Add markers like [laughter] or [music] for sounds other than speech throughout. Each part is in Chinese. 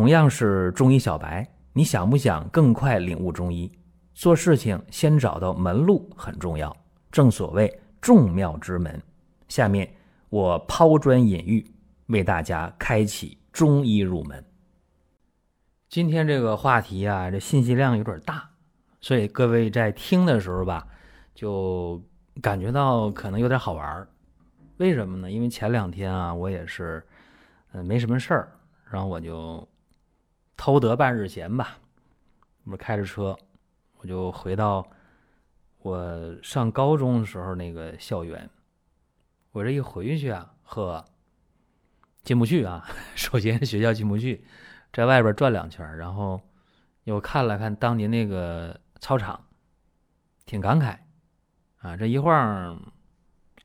同样是中医小白，你想不想更快领悟中医？做事情先找到门路很重要，正所谓众妙之门。下面我抛砖引玉，为大家开启中医入门。今天这个话题啊，这信息量有点大，所以各位在听的时候吧，就感觉到可能有点好玩儿。为什么呢？因为前两天啊，我也是，嗯，没什么事儿，然后我就偷得半日闲吧，我开着车。我就回到我上高中的时候那个校园，我这一回去啊，呵，进不去啊。[laughs] 首先学校进不去，在外边转两圈，然后又看了看当年那个操场，挺感慨啊。这一晃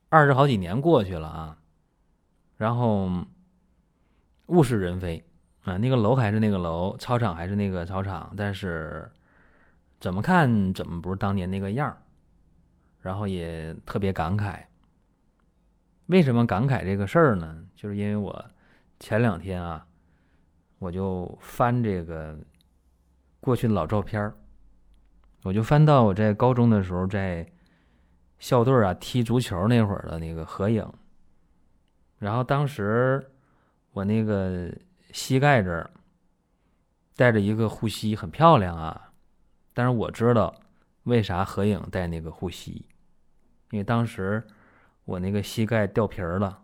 二十好几年过去了啊，然后物是人非啊，那个楼还是那个楼，操场还是那个操场，但是。怎么看怎么不是当年那个样儿，然后也特别感慨。为什么感慨这个事儿呢？就是因为我前两天啊，我就翻这个过去的老照片儿，我就翻到我在高中的时候在校队啊踢足球那会儿的那个合影，然后当时我那个膝盖这儿带着一个护膝，很漂亮啊。但是我知道为啥合影带那个护膝，因为当时我那个膝盖掉皮儿了，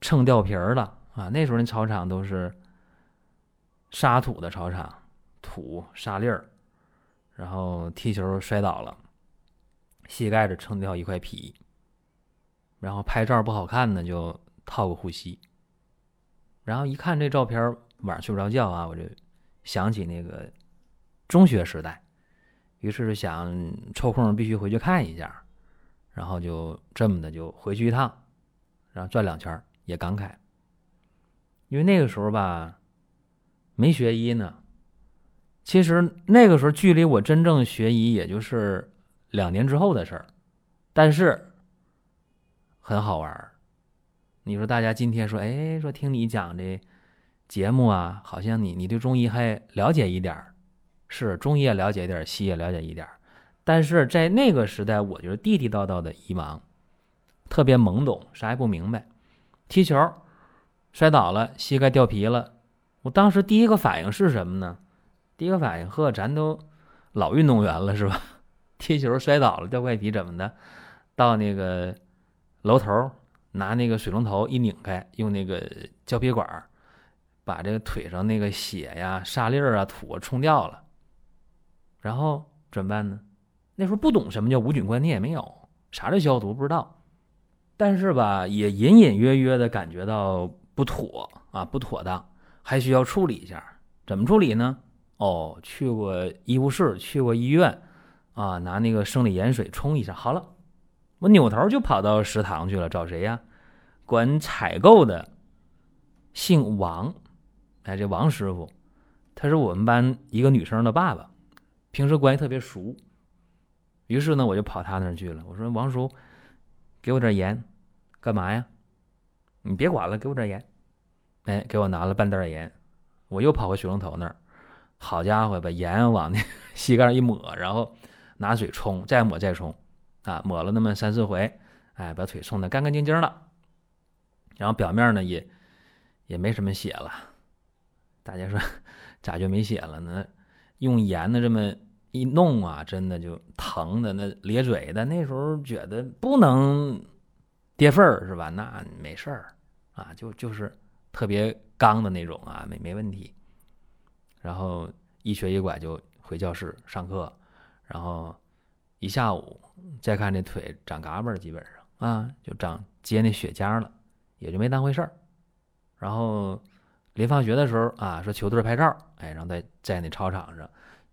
蹭掉皮儿了啊！那时候那操场都是沙土的操场，土沙粒儿，然后踢球摔倒了，膝盖这蹭掉一块皮，然后拍照不好看呢，就套个护膝。然后一看这照片，晚上睡不着觉啊，我就想起那个。中学时代，于是想抽空必须回去看一下，然后就这么的就回去一趟，然后转两圈也感慨。因为那个时候吧，没学医呢。其实那个时候距离我真正学医也就是两年之后的事儿，但是很好玩儿你说大家今天说，哎，说听你讲这节目啊，好像你你对中医还了解一点儿。是中医也了解一点，西医也了解一点，但是在那个时代，我就是地地道道的医盲，特别懵懂，啥也不明白。踢球摔倒了，膝盖掉皮了，我当时第一个反应是什么呢？第一个反应，呵，咱都老运动员了是吧？[laughs] 踢球摔倒了，掉块皮怎么的？到那个楼头拿那个水龙头一拧开，用那个胶皮管把这个腿上那个血呀、沙粒儿啊、土冲掉了。然后怎么办呢？那时候不懂什么叫无菌观念，没有啥叫消毒，不知道。但是吧，也隐隐约约的感觉到不妥啊，不妥当，还需要处理一下。怎么处理呢？哦，去过医务室，去过医院，啊，拿那个生理盐水冲一下，好了。我扭头就跑到食堂去了，找谁呀？管采购的，姓王，哎，这王师傅，他是我们班一个女生的爸爸。平时关系特别熟，于是呢，我就跑他那儿去了。我说：“王叔，给我点盐，干嘛呀？你别管了，给我点盐。”哎，给我拿了半袋盐。我又跑回水龙头那儿，好家伙，把盐往那 [laughs] 膝盖一抹，然后拿水冲，再抹再冲，啊，抹了那么三四回，哎，把腿冲的干干净净了。然后表面呢也也没什么血了。大家说咋就没血了呢？用盐的这么。一弄啊，真的就疼的那咧嘴的。那时候觉得不能跌份儿是吧？那没事儿啊，就就是特别刚的那种啊，没没问题。然后一瘸一拐就回教室上课，然后一下午再看这腿长嘎巴儿，基本上啊就长结那血痂了，也就没当回事儿。然后临放学的时候啊，说球队拍照，哎，然后在在那操场上。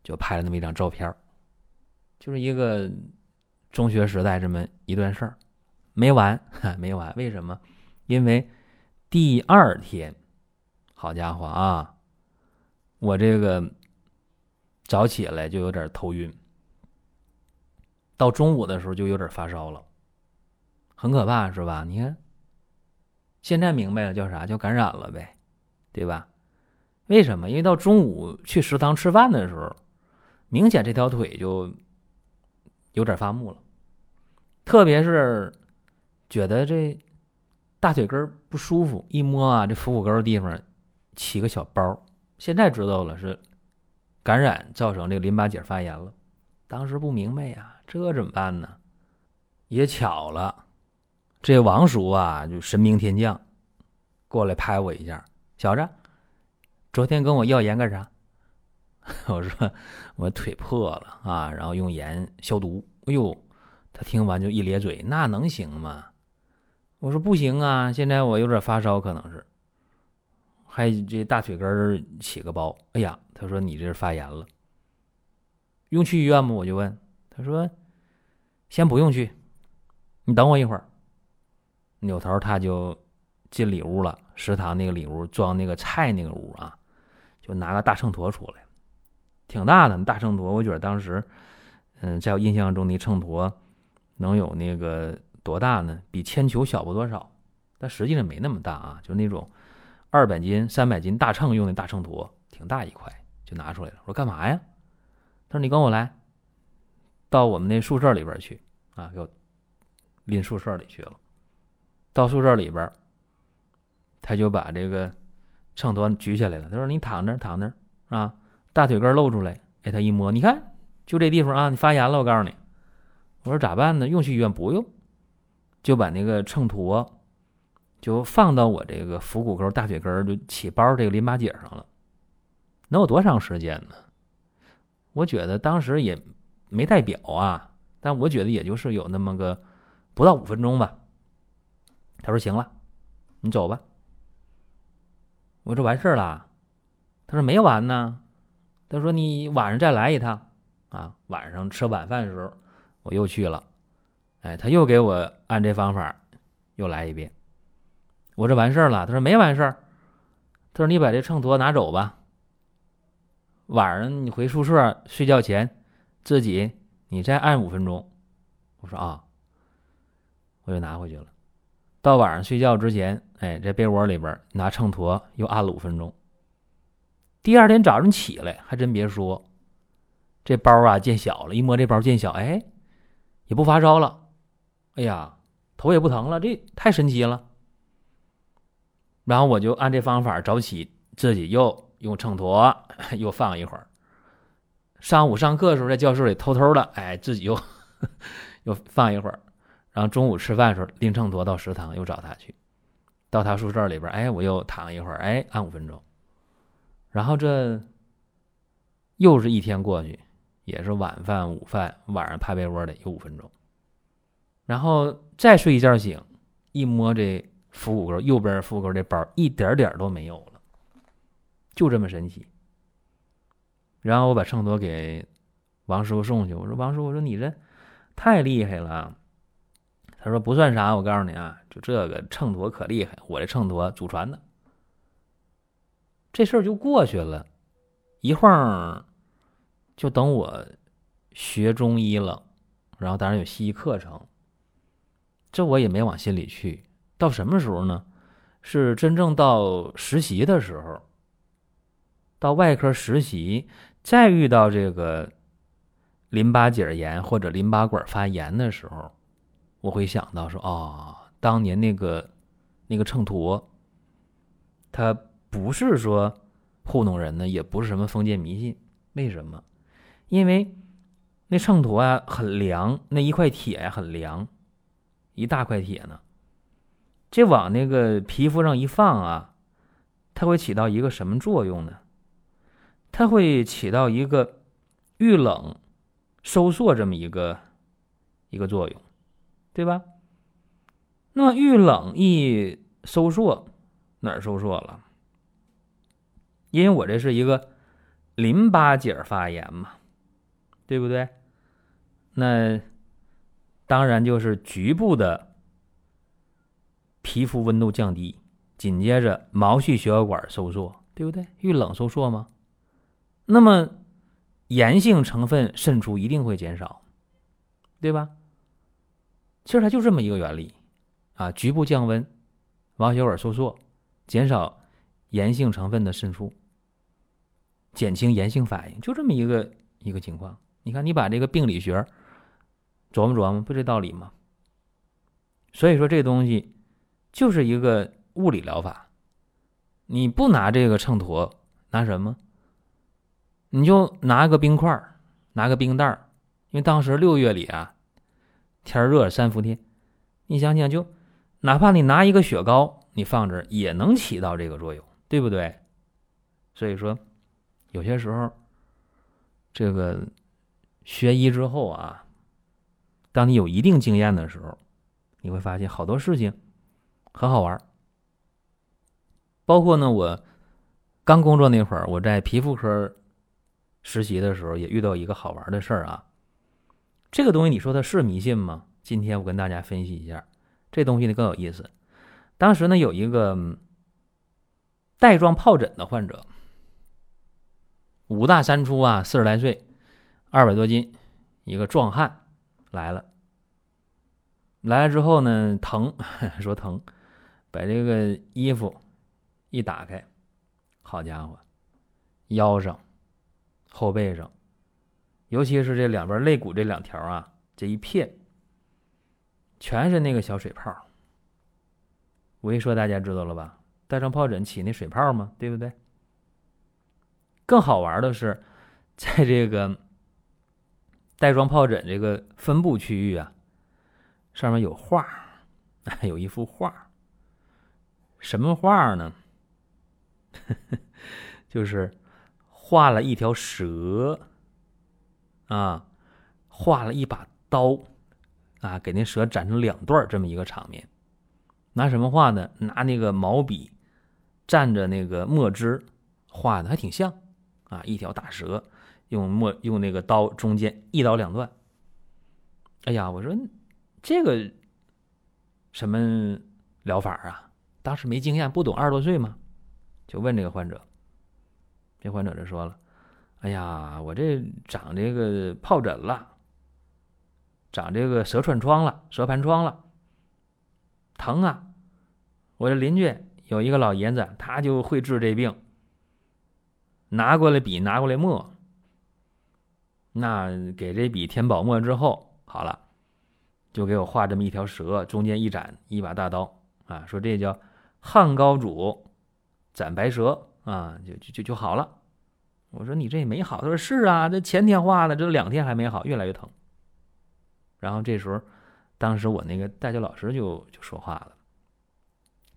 就拍了那么一张照片就是一个中学时代这么一段事儿，没完，[laughs] 没完。为什么？因为第二天，好家伙啊，我这个早起来就有点头晕，到中午的时候就有点发烧了，很可怕，是吧？你看，现在明白了，叫啥？叫感染了呗，对吧？为什么？因为到中午去食堂吃饭的时候，明显这条腿就有点发木了，特别是觉得这大腿根不舒服，一摸啊，这腹股沟地方起个小包。现在知道了是感染造成这个淋巴结发炎了，当时不明白呀，这怎么办呢？也巧了，这王叔啊，就神兵天将，过来拍我一下，小子。昨天跟我要盐干啥？[laughs] 我说我腿破了啊，然后用盐消毒。哎呦，他听完就一咧嘴，那能行吗？我说不行啊，现在我有点发烧，可能是，还这大腿根起个包。哎呀，他说你这是发炎了，用去医院吗？我就问，他说先不用去，你等我一会儿。扭头他就进里屋了，食堂那个里屋装那个菜那个屋啊。就拿个大秤砣出来，挺大的大秤砣。我觉得当时，嗯，在我印象中，那秤砣能有那个多大呢？比铅球小不多少，但实际上没那么大啊。就那种二百斤、三百斤大秤用的大秤砣，挺大一块，就拿出来了。我说干嘛呀？他说你跟我来，到我们那宿舍里边去啊，给我拎宿舍里去了。到宿舍里边，他就把这个。秤砣举起来了，他说：“你躺着，躺着啊，大腿根露出来。”哎，他一摸，你看，就这地方啊，你发炎了。我告诉你，我说咋办呢？用去医院不用，就把那个秤砣就放到我这个腹股沟、大腿根就起包这个淋巴结上了。能有多长时间呢？我觉得当时也没带表啊，但我觉得也就是有那么个不到五分钟吧。他说：“行了，你走吧。”我说完事儿了，他说没完呢，他说你晚上再来一趟啊，晚上吃晚饭的时候我又去了，哎，他又给我按这方法又来一遍。我说完事儿了，他说没完事儿，他说你把这秤砣拿走吧，晚上你回宿舍睡觉前自己你再按五分钟。我说啊，我就拿回去了。到晚上睡觉之前，哎，在被窝里边拿秤砣又按了五分钟。第二天早上起来，还真别说，这包啊见小了，一摸这包见小，哎，也不发烧了，哎呀，头也不疼了，这太神奇了。然后我就按这方法早起，自己又用秤砣又放一会儿。上午上课的时候，在教室里偷偷的，哎，自己又 [laughs] 又放一会儿。然后中午吃饭的时候拎秤砣到食堂又找他去，到他宿舍里边，哎，我又躺一会儿，哎，按五分钟。然后这又是一天过去，也是晚饭、午饭，晚上趴被窝里有五分钟。然后再睡一觉醒，一摸这腹股沟右边腹股沟这包一点点都没有了，就这么神奇。然后我把秤砣给王师傅送去，我说王师傅，我说你这太厉害了。他说不算啥，我告诉你啊，就这个秤砣可厉害，我这秤砣祖传的。这事儿就过去了，一晃就等我学中医了，然后当然有西医课程，这我也没往心里去。到什么时候呢？是真正到实习的时候，到外科实习，再遇到这个淋巴结炎或者淋巴管发炎的时候。我会想到说哦，当年那个那个秤砣，它不是说糊弄人的，也不是什么封建迷信。为什么？因为那秤砣啊很凉，那一块铁呀很凉，一大块铁呢。这往那个皮肤上一放啊，它会起到一个什么作用呢？它会起到一个遇冷收缩这么一个一个作用。对吧？那么遇冷易收缩，哪儿收缩了？因为我这是一个淋巴结发炎嘛，对不对？那当然就是局部的皮肤温度降低，紧接着毛细血管收缩，对不对？遇冷收缩吗？那么炎性成分渗出一定会减少，对吧？其实它就这么一个原理，啊，局部降温，毛血管收缩，减少炎性成分的渗出，减轻炎性反应，就这么一个一个情况。你看，你把这个病理学琢磨琢磨，不这道理吗？所以说，这东西就是一个物理疗法。你不拿这个秤砣，拿什么？你就拿个冰块拿个冰袋因为当时六月里啊，天热，三伏天。你想想，就哪怕你拿一个雪糕，你放这也能起到这个作用，对不对？所以说，有些时候，这个学医之后啊，当你有一定经验的时候，你会发现好多事情很好玩。包括呢，我刚工作那会儿，我在皮肤科实习的时候，也遇到一个好玩的事儿啊。这个东西你说它是迷信吗？今天我跟大家分析一下，这东西呢更有意思。当时呢有一个带状疱疹的患者，五大三粗啊，四十来岁，二百多斤，一个壮汉来了。来了之后呢，疼，[laughs] 说疼，把这个衣服。一打开，好家伙，腰上、后背上，尤其是这两边肋骨这两条啊，这一片全是那个小水泡。我一说大家知道了吧？带状疱疹起那水泡吗？对不对？更好玩的是，在这个带状疱疹这个分布区域啊，上面有画，[laughs] 有一幅画，什么画呢？[laughs] 就是画了一条蛇啊，画了一把刀啊，给那蛇斩成两段这么一个场面。拿什么画呢？拿那个毛笔蘸着那个墨汁画的，还挺像啊。一条大蛇用墨用那个刀中间一刀两断。哎呀，我说这个什么疗法啊？当时没经验，不懂，二十多岁嘛。就问这个患者，这患者就说了：“哎呀，我这长这个疱疹了，长这个蛇串疮了，蛇盘疮了，疼啊！我这邻居有一个老爷子，他就会治这病。拿过来笔，拿过来墨，那给这笔填饱墨之后，好了，就给我画这么一条蛇，中间一斩一把大刀啊，说这叫汉高祖。”斩白蛇啊，就就就就好了。我说你这也没好。他说是啊，这前天画的，这两天还没好，越来越疼。然后这时候，当时我那个代教老师就就说话了，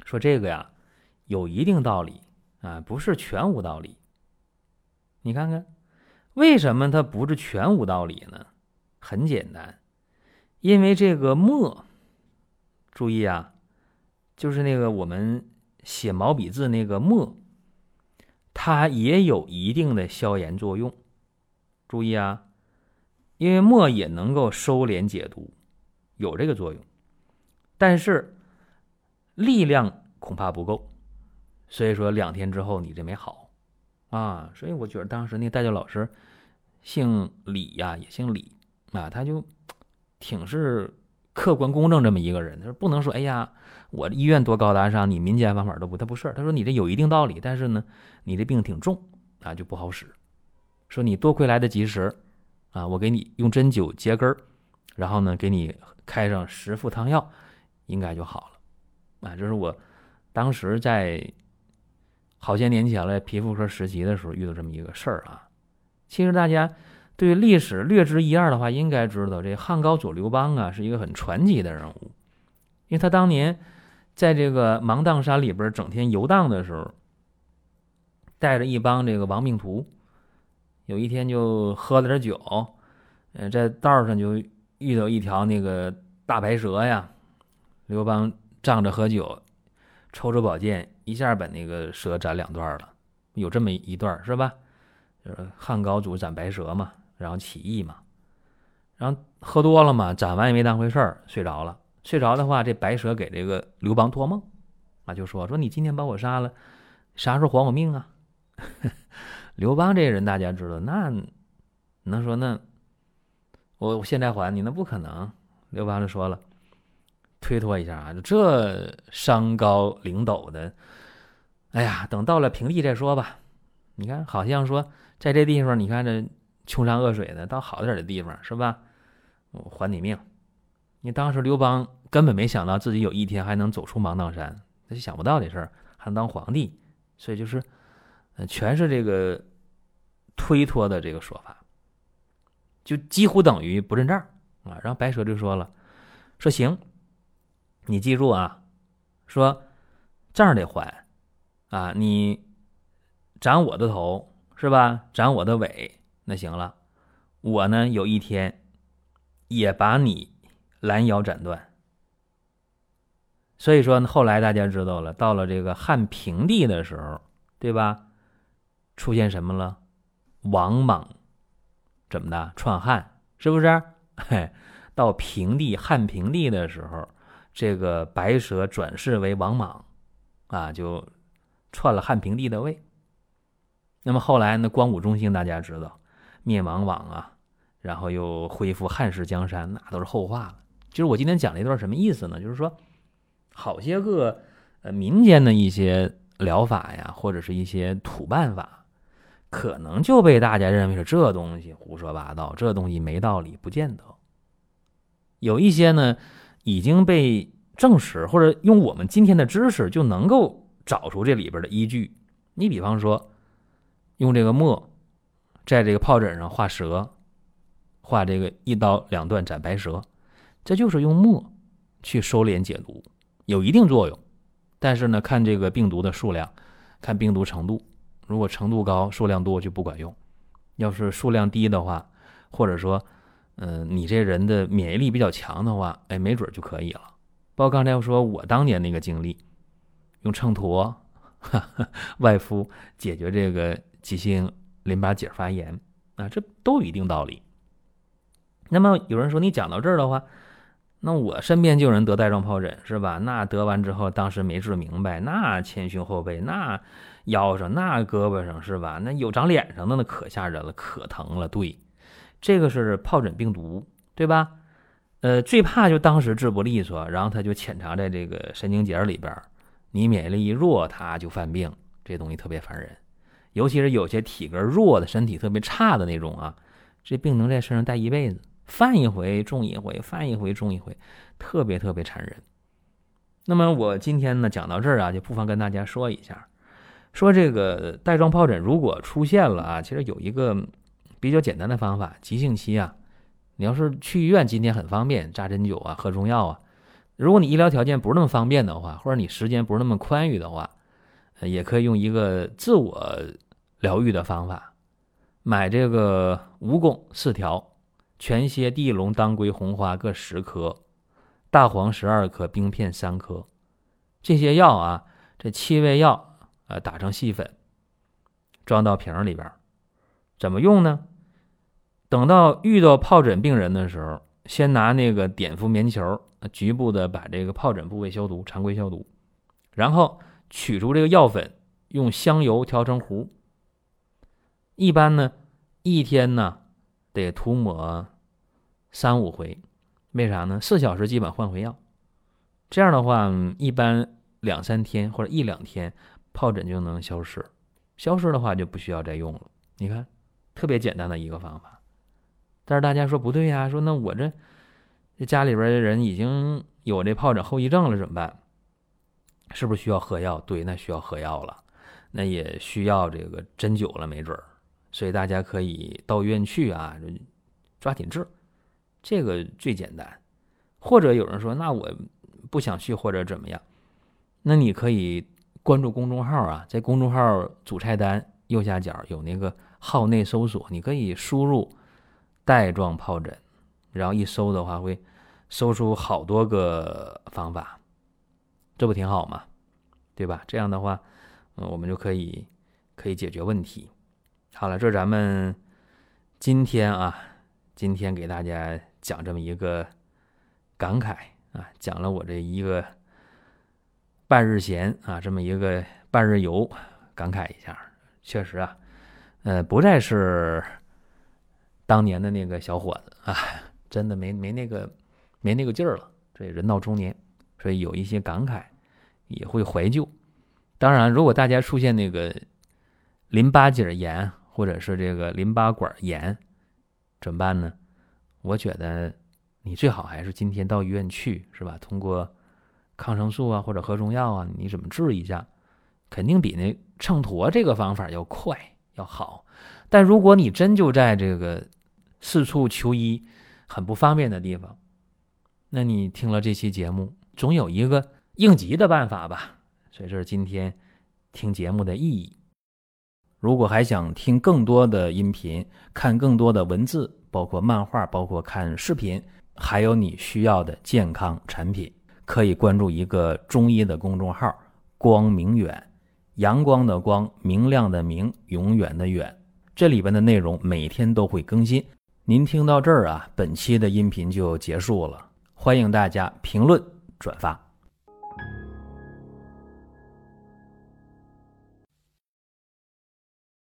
说这个呀有一定道理啊，不是全无道理。你看看，为什么它不是全无道理呢？很简单，因为这个墨，注意啊，就是那个我们。写毛笔字那个墨，它也有一定的消炎作用。注意啊，因为墨也能够收敛解毒，有这个作用。但是力量恐怕不够，所以说两天之后你这没好啊。所以我觉得当时那个代教老师姓李呀，也姓李啊，他就挺是。客观公正这么一个人，他说不能说，哎呀，我医院多高大上，你民间方法都不，他不是。他说你这有一定道理，但是呢，你这病挺重啊，就不好使。说你多亏来得及时啊，我给你用针灸截根儿，然后呢，给你开上十副汤药，应该就好了。啊，这是我当时在好些年前了皮肤科实习的时候遇到这么一个事儿啊。其实大家。对历史略知一二的话，应该知道这汉高祖刘邦啊是一个很传奇的人物，因为他当年在这个芒砀山里边整天游荡的时候，带着一帮这个亡命徒，有一天就喝了点酒，呃，在道上就遇到一条那个大白蛇呀，刘邦仗着喝酒，抽出宝剑一下把那个蛇斩两段了，有这么一段是吧？就是汉高祖斩白蛇嘛。然后起义嘛，然后喝多了嘛，斩完也没当回事儿，睡着了。睡着的话，这白蛇给这个刘邦托梦，啊，就说说你今天把我杀了，啥时候还我命啊？[laughs] 刘邦这人大家知道，那能说那我现在还你那不可能。刘邦就说了，推脱一下啊，这山高岭陡的，哎呀，等到了平地再说吧。你看，好像说在这地方，你看这穷山恶水的，到好点的地方是吧？我还你命！你当时刘邦根本没想到自己有一天还能走出芒砀山，他就想不到这事儿，还能当皇帝，所以就是，呃，全是这个推脱的这个说法，就几乎等于不认账啊。然后白蛇就说了，说行，你记住啊，说账得还啊，你斩我的头是吧？斩我的尾，那行了，我呢有一天也把你。拦腰斩断，所以说后来大家知道了，到了这个汉平帝的时候，对吧？出现什么了？王莽怎么的篡汉？是不是？嘿，到平帝汉平帝的时候，这个白蛇转世为王莽，啊，就篡了汉平帝的位。那么后来呢？光武中兴，大家知道灭王莽啊，然后又恢复汉室江山，那都是后话了。就是我今天讲了一段什么意思呢？就是说，好些个呃民间的一些疗法呀，或者是一些土办法，可能就被大家认为是这东西胡说八道，这东西没道理，不见得。有一些呢已经被证实，或者用我们今天的知识就能够找出这里边的依据。你比方说，用这个墨在这个疱疹上画蛇，画这个一刀两断斩白蛇。这就是用墨去收敛解毒，有一定作用，但是呢，看这个病毒的数量，看病毒程度，如果程度高、数量多就不管用；要是数量低的话，或者说，嗯，你这人的免疫力比较强的话，哎，没准就可以了。包括刚才我说我当年那个经历，用秤砣 [laughs] 外敷解决这个急性淋巴结发炎啊，这都有一定道理。那么有人说，你讲到这儿的话。那我身边就有人得带状疱疹，是吧？那得完之后，当时没治明白，那前胸后背，那腰上，那胳膊上，是吧？那有长脸上的，那可吓人了，可疼了。对，这个是疱疹病毒，对吧？呃，最怕就当时治不利索，然后它就潜藏在这个神经节里边，你免疫力一弱，它就犯病。这东西特别烦人，尤其是有些体格弱的、身体特别差的那种啊，这病能在身上带一辈子。犯一回中一回，犯一回中一回，特别特别残忍。那么我今天呢讲到这儿啊，就不妨跟大家说一下，说这个带状疱疹如果出现了啊，其实有一个比较简单的方法，急性期啊，你要是去医院，今天很方便，扎针灸啊，喝中药啊。如果你医疗条件不是那么方便的话，或者你时间不是那么宽裕的话，也可以用一个自我疗愈的方法，买这个蜈蚣四条。全蝎、地龙、当归、红花各十颗，大黄十二颗，冰片三颗。这些药啊，这七味药啊，打成细粉，装到瓶里边。怎么用呢？等到遇到疱疹病人的时候，先拿那个碘伏棉球，局部的把这个疱疹部位消毒，常规消毒，然后取出这个药粉，用香油调成糊。一般呢，一天呢。得涂抹三五回，为啥呢？四小时基本换回药，这样的话，一般两三天或者一两天，疱疹就能消失。消失的话就不需要再用了。你看，特别简单的一个方法。但是大家说不对呀，说那我这这家里边的人已经有这疱疹后遗症了，怎么办？是不是需要喝药？对，那需要喝药了，那也需要这个针灸了，没准儿。所以大家可以到医院去啊，抓紧治，这个最简单。或者有人说，那我不想去或者怎么样，那你可以关注公众号啊，在公众号主菜单右下角有那个号内搜索，你可以输入带状疱疹，然后一搜的话会搜出好多个方法，这不挺好吗？对吧？这样的话，嗯，我们就可以可以解决问题。好了，这咱们今天啊，今天给大家讲这么一个感慨啊，讲了我这一个半日闲啊，这么一个半日游，感慨一下，确实啊，呃，不再是当年的那个小伙子啊，真的没没那个没那个劲儿了。这人到中年，所以有一些感慨，也会怀旧。当然，如果大家出现那个淋巴结炎，或者是这个淋巴管炎，怎么办呢？我觉得你最好还是今天到医院去，是吧？通过抗生素啊或者喝中药啊，你怎么治一下，肯定比那秤砣这个方法要快要好。但如果你真就在这个四处求医很不方便的地方，那你听了这期节目，总有一个应急的办法吧？所以这是今天听节目的意义。如果还想听更多的音频，看更多的文字，包括漫画，包括看视频，还有你需要的健康产品，可以关注一个中医的公众号“光明远”，阳光的光，明亮的明，永远的远。这里边的内容每天都会更新。您听到这儿啊，本期的音频就结束了。欢迎大家评论转发。